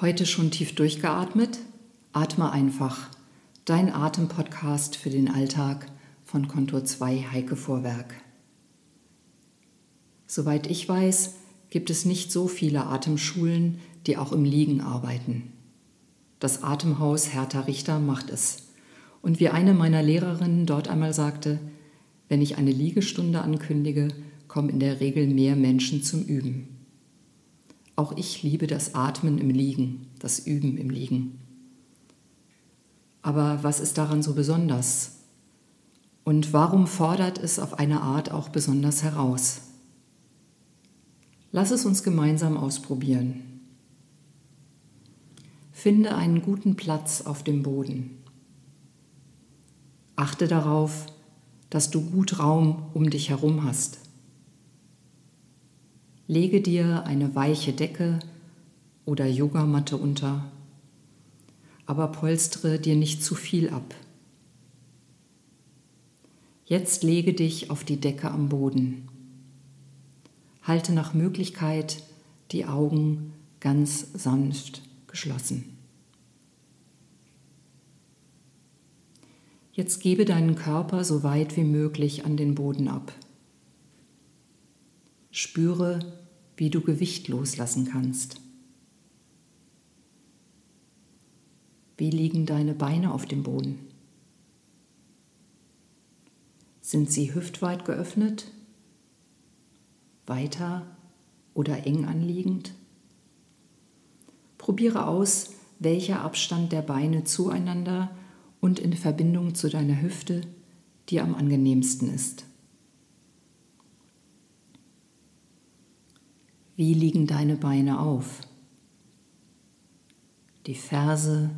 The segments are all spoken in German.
Heute schon tief durchgeatmet? Atme einfach. Dein Atempodcast für den Alltag von Kontur 2 Heike Vorwerk. Soweit ich weiß, gibt es nicht so viele Atemschulen, die auch im Liegen arbeiten. Das Atemhaus Hertha Richter macht es. Und wie eine meiner Lehrerinnen dort einmal sagte, wenn ich eine Liegestunde ankündige, kommen in der Regel mehr Menschen zum Üben. Auch ich liebe das Atmen im Liegen, das Üben im Liegen. Aber was ist daran so besonders? Und warum fordert es auf eine Art auch besonders heraus? Lass es uns gemeinsam ausprobieren. Finde einen guten Platz auf dem Boden. Achte darauf, dass du gut Raum um dich herum hast. Lege dir eine weiche Decke oder Yogamatte unter, aber polstere dir nicht zu viel ab. Jetzt lege dich auf die Decke am Boden. Halte nach Möglichkeit die Augen ganz sanft geschlossen. Jetzt gebe deinen Körper so weit wie möglich an den Boden ab. Spüre, wie du Gewicht loslassen kannst. Wie liegen deine Beine auf dem Boden? Sind sie hüftweit geöffnet, weiter oder eng anliegend? Probiere aus, welcher Abstand der Beine zueinander und in Verbindung zu deiner Hüfte dir am angenehmsten ist. Wie liegen deine Beine auf? Die Ferse,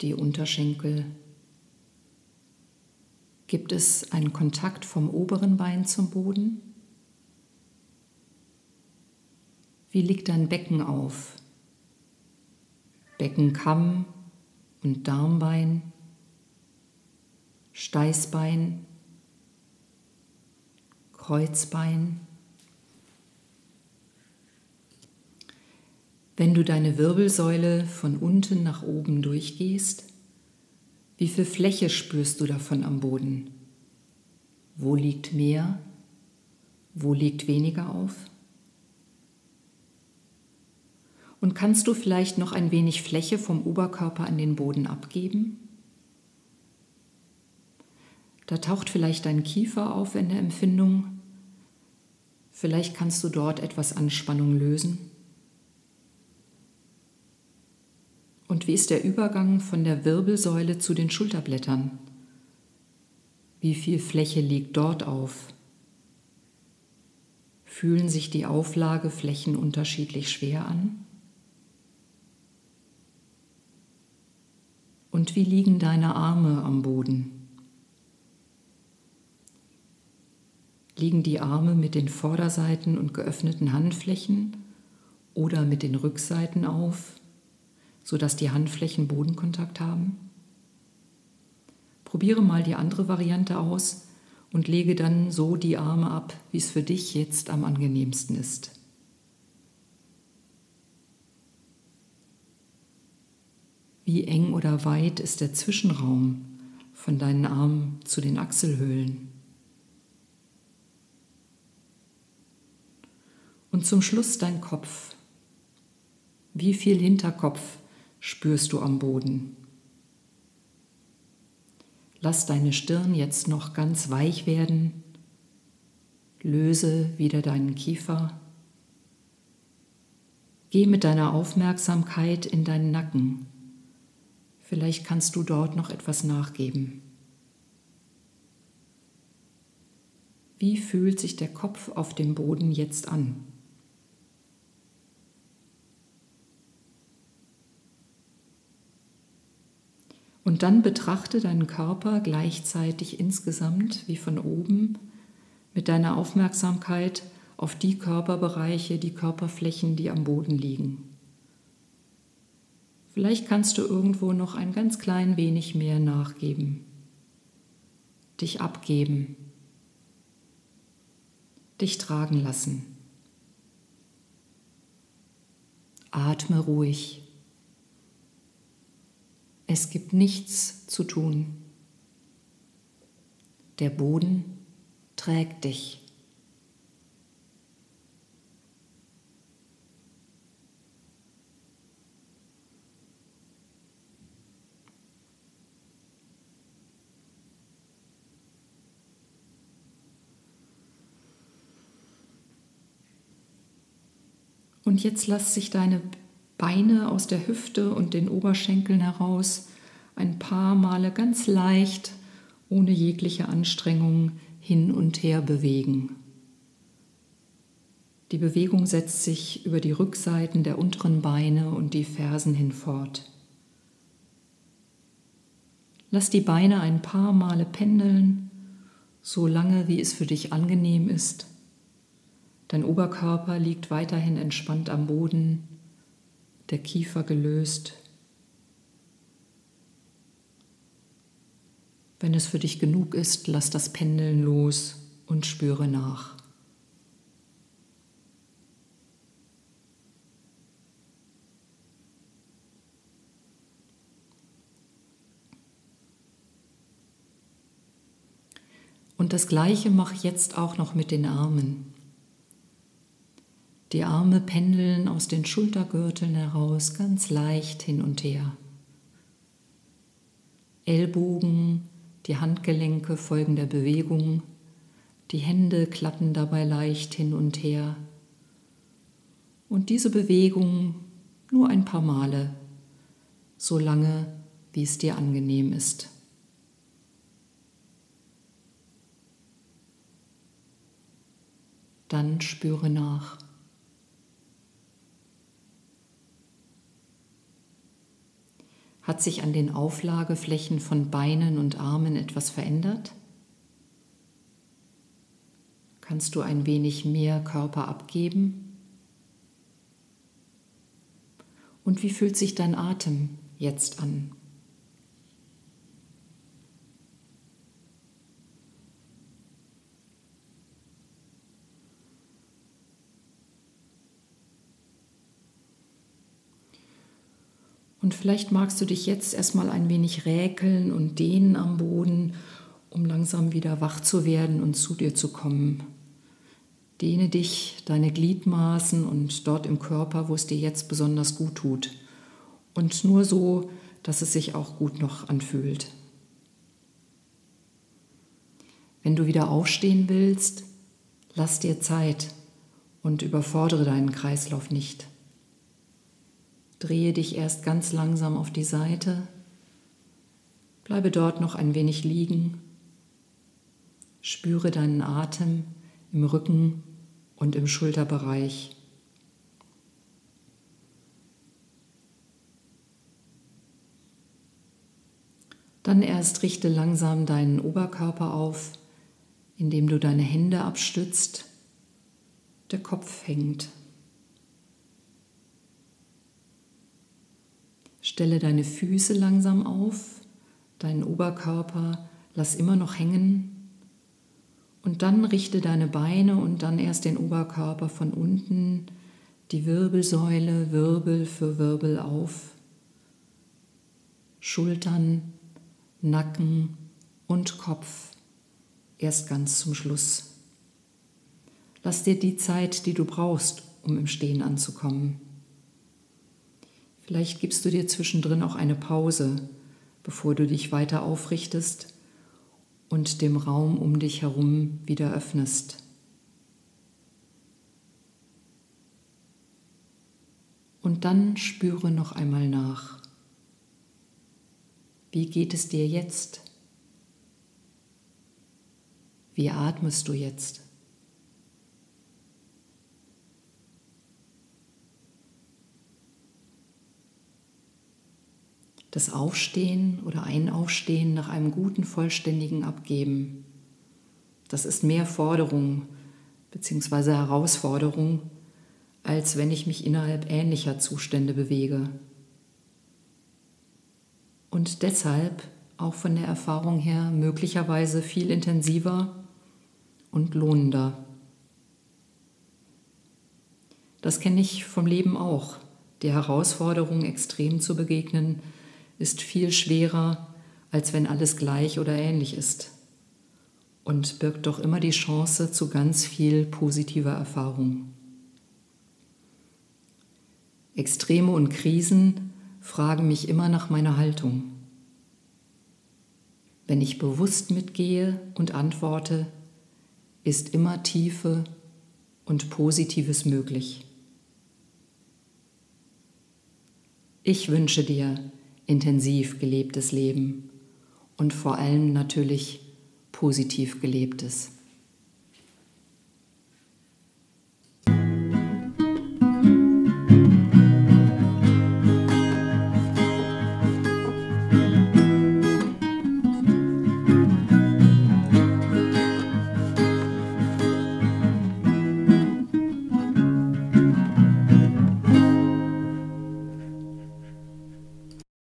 die Unterschenkel. Gibt es einen Kontakt vom oberen Bein zum Boden? Wie liegt dein Becken auf? Beckenkamm und Darmbein, Steißbein, Kreuzbein. Wenn du deine Wirbelsäule von unten nach oben durchgehst, wie viel Fläche spürst du davon am Boden? Wo liegt mehr? Wo liegt weniger auf? Und kannst du vielleicht noch ein wenig Fläche vom Oberkörper an den Boden abgeben? Da taucht vielleicht dein Kiefer auf in der Empfindung. Vielleicht kannst du dort etwas Anspannung lösen. Und wie ist der Übergang von der Wirbelsäule zu den Schulterblättern? Wie viel Fläche liegt dort auf? Fühlen sich die Auflageflächen unterschiedlich schwer an? Und wie liegen deine Arme am Boden? Liegen die Arme mit den Vorderseiten und geöffneten Handflächen oder mit den Rückseiten auf? Sodass die Handflächen Bodenkontakt haben. Probiere mal die andere Variante aus und lege dann so die Arme ab, wie es für dich jetzt am angenehmsten ist. Wie eng oder weit ist der Zwischenraum von deinen Armen zu den Achselhöhlen? Und zum Schluss dein Kopf. Wie viel Hinterkopf spürst du am Boden. Lass deine Stirn jetzt noch ganz weich werden. Löse wieder deinen Kiefer. Geh mit deiner Aufmerksamkeit in deinen Nacken. Vielleicht kannst du dort noch etwas nachgeben. Wie fühlt sich der Kopf auf dem Boden jetzt an? Und dann betrachte deinen Körper gleichzeitig insgesamt wie von oben mit deiner Aufmerksamkeit auf die Körperbereiche, die Körperflächen, die am Boden liegen. Vielleicht kannst du irgendwo noch ein ganz klein wenig mehr nachgeben, dich abgeben, dich tragen lassen. Atme ruhig. Es gibt nichts zu tun. Der Boden trägt dich. Und jetzt lass sich deine Beine aus der Hüfte und den Oberschenkeln heraus ein paar Male ganz leicht, ohne jegliche Anstrengung hin und her bewegen. Die Bewegung setzt sich über die Rückseiten der unteren Beine und die Fersen hinfort. Lass die Beine ein paar Male pendeln, so lange wie es für dich angenehm ist Dein Oberkörper liegt weiterhin entspannt am Boden, der Kiefer gelöst. Wenn es für dich genug ist, lass das Pendeln los und spüre nach. Und das Gleiche mach jetzt auch noch mit den Armen. Die Arme pendeln aus den Schultergürteln heraus ganz leicht hin und her. Ellbogen, die Handgelenke folgen der Bewegung, die Hände klappen dabei leicht hin und her. Und diese Bewegung nur ein paar Male, so lange, wie es dir angenehm ist. Dann spüre nach. Hat sich an den Auflageflächen von Beinen und Armen etwas verändert? Kannst du ein wenig mehr Körper abgeben? Und wie fühlt sich dein Atem jetzt an? Und vielleicht magst du dich jetzt erstmal ein wenig räkeln und dehnen am Boden, um langsam wieder wach zu werden und zu dir zu kommen. Dehne dich, deine Gliedmaßen und dort im Körper, wo es dir jetzt besonders gut tut. Und nur so, dass es sich auch gut noch anfühlt. Wenn du wieder aufstehen willst, lass dir Zeit und überfordere deinen Kreislauf nicht. Drehe dich erst ganz langsam auf die Seite. Bleibe dort noch ein wenig liegen. Spüre deinen Atem im Rücken und im Schulterbereich. Dann erst richte langsam deinen Oberkörper auf, indem du deine Hände abstützt. Der Kopf hängt. Stelle deine Füße langsam auf, deinen Oberkörper lass immer noch hängen und dann richte deine Beine und dann erst den Oberkörper von unten, die Wirbelsäule Wirbel für Wirbel auf. Schultern, Nacken und Kopf erst ganz zum Schluss. Lass dir die Zeit, die du brauchst, um im Stehen anzukommen. Vielleicht gibst du dir zwischendrin auch eine Pause, bevor du dich weiter aufrichtest und dem Raum um dich herum wieder öffnest. Und dann spüre noch einmal nach. Wie geht es dir jetzt? Wie atmest du jetzt? Das Aufstehen oder ein Aufstehen nach einem guten, vollständigen Abgeben. Das ist mehr Forderung bzw. Herausforderung, als wenn ich mich innerhalb ähnlicher Zustände bewege. Und deshalb auch von der Erfahrung her möglicherweise viel intensiver und lohnender. Das kenne ich vom Leben auch, Die Herausforderung, extrem zu begegnen, ist viel schwerer, als wenn alles gleich oder ähnlich ist und birgt doch immer die Chance zu ganz viel positiver Erfahrung. Extreme und Krisen fragen mich immer nach meiner Haltung. Wenn ich bewusst mitgehe und antworte, ist immer Tiefe und Positives möglich. Ich wünsche dir intensiv gelebtes Leben und vor allem natürlich positiv gelebtes.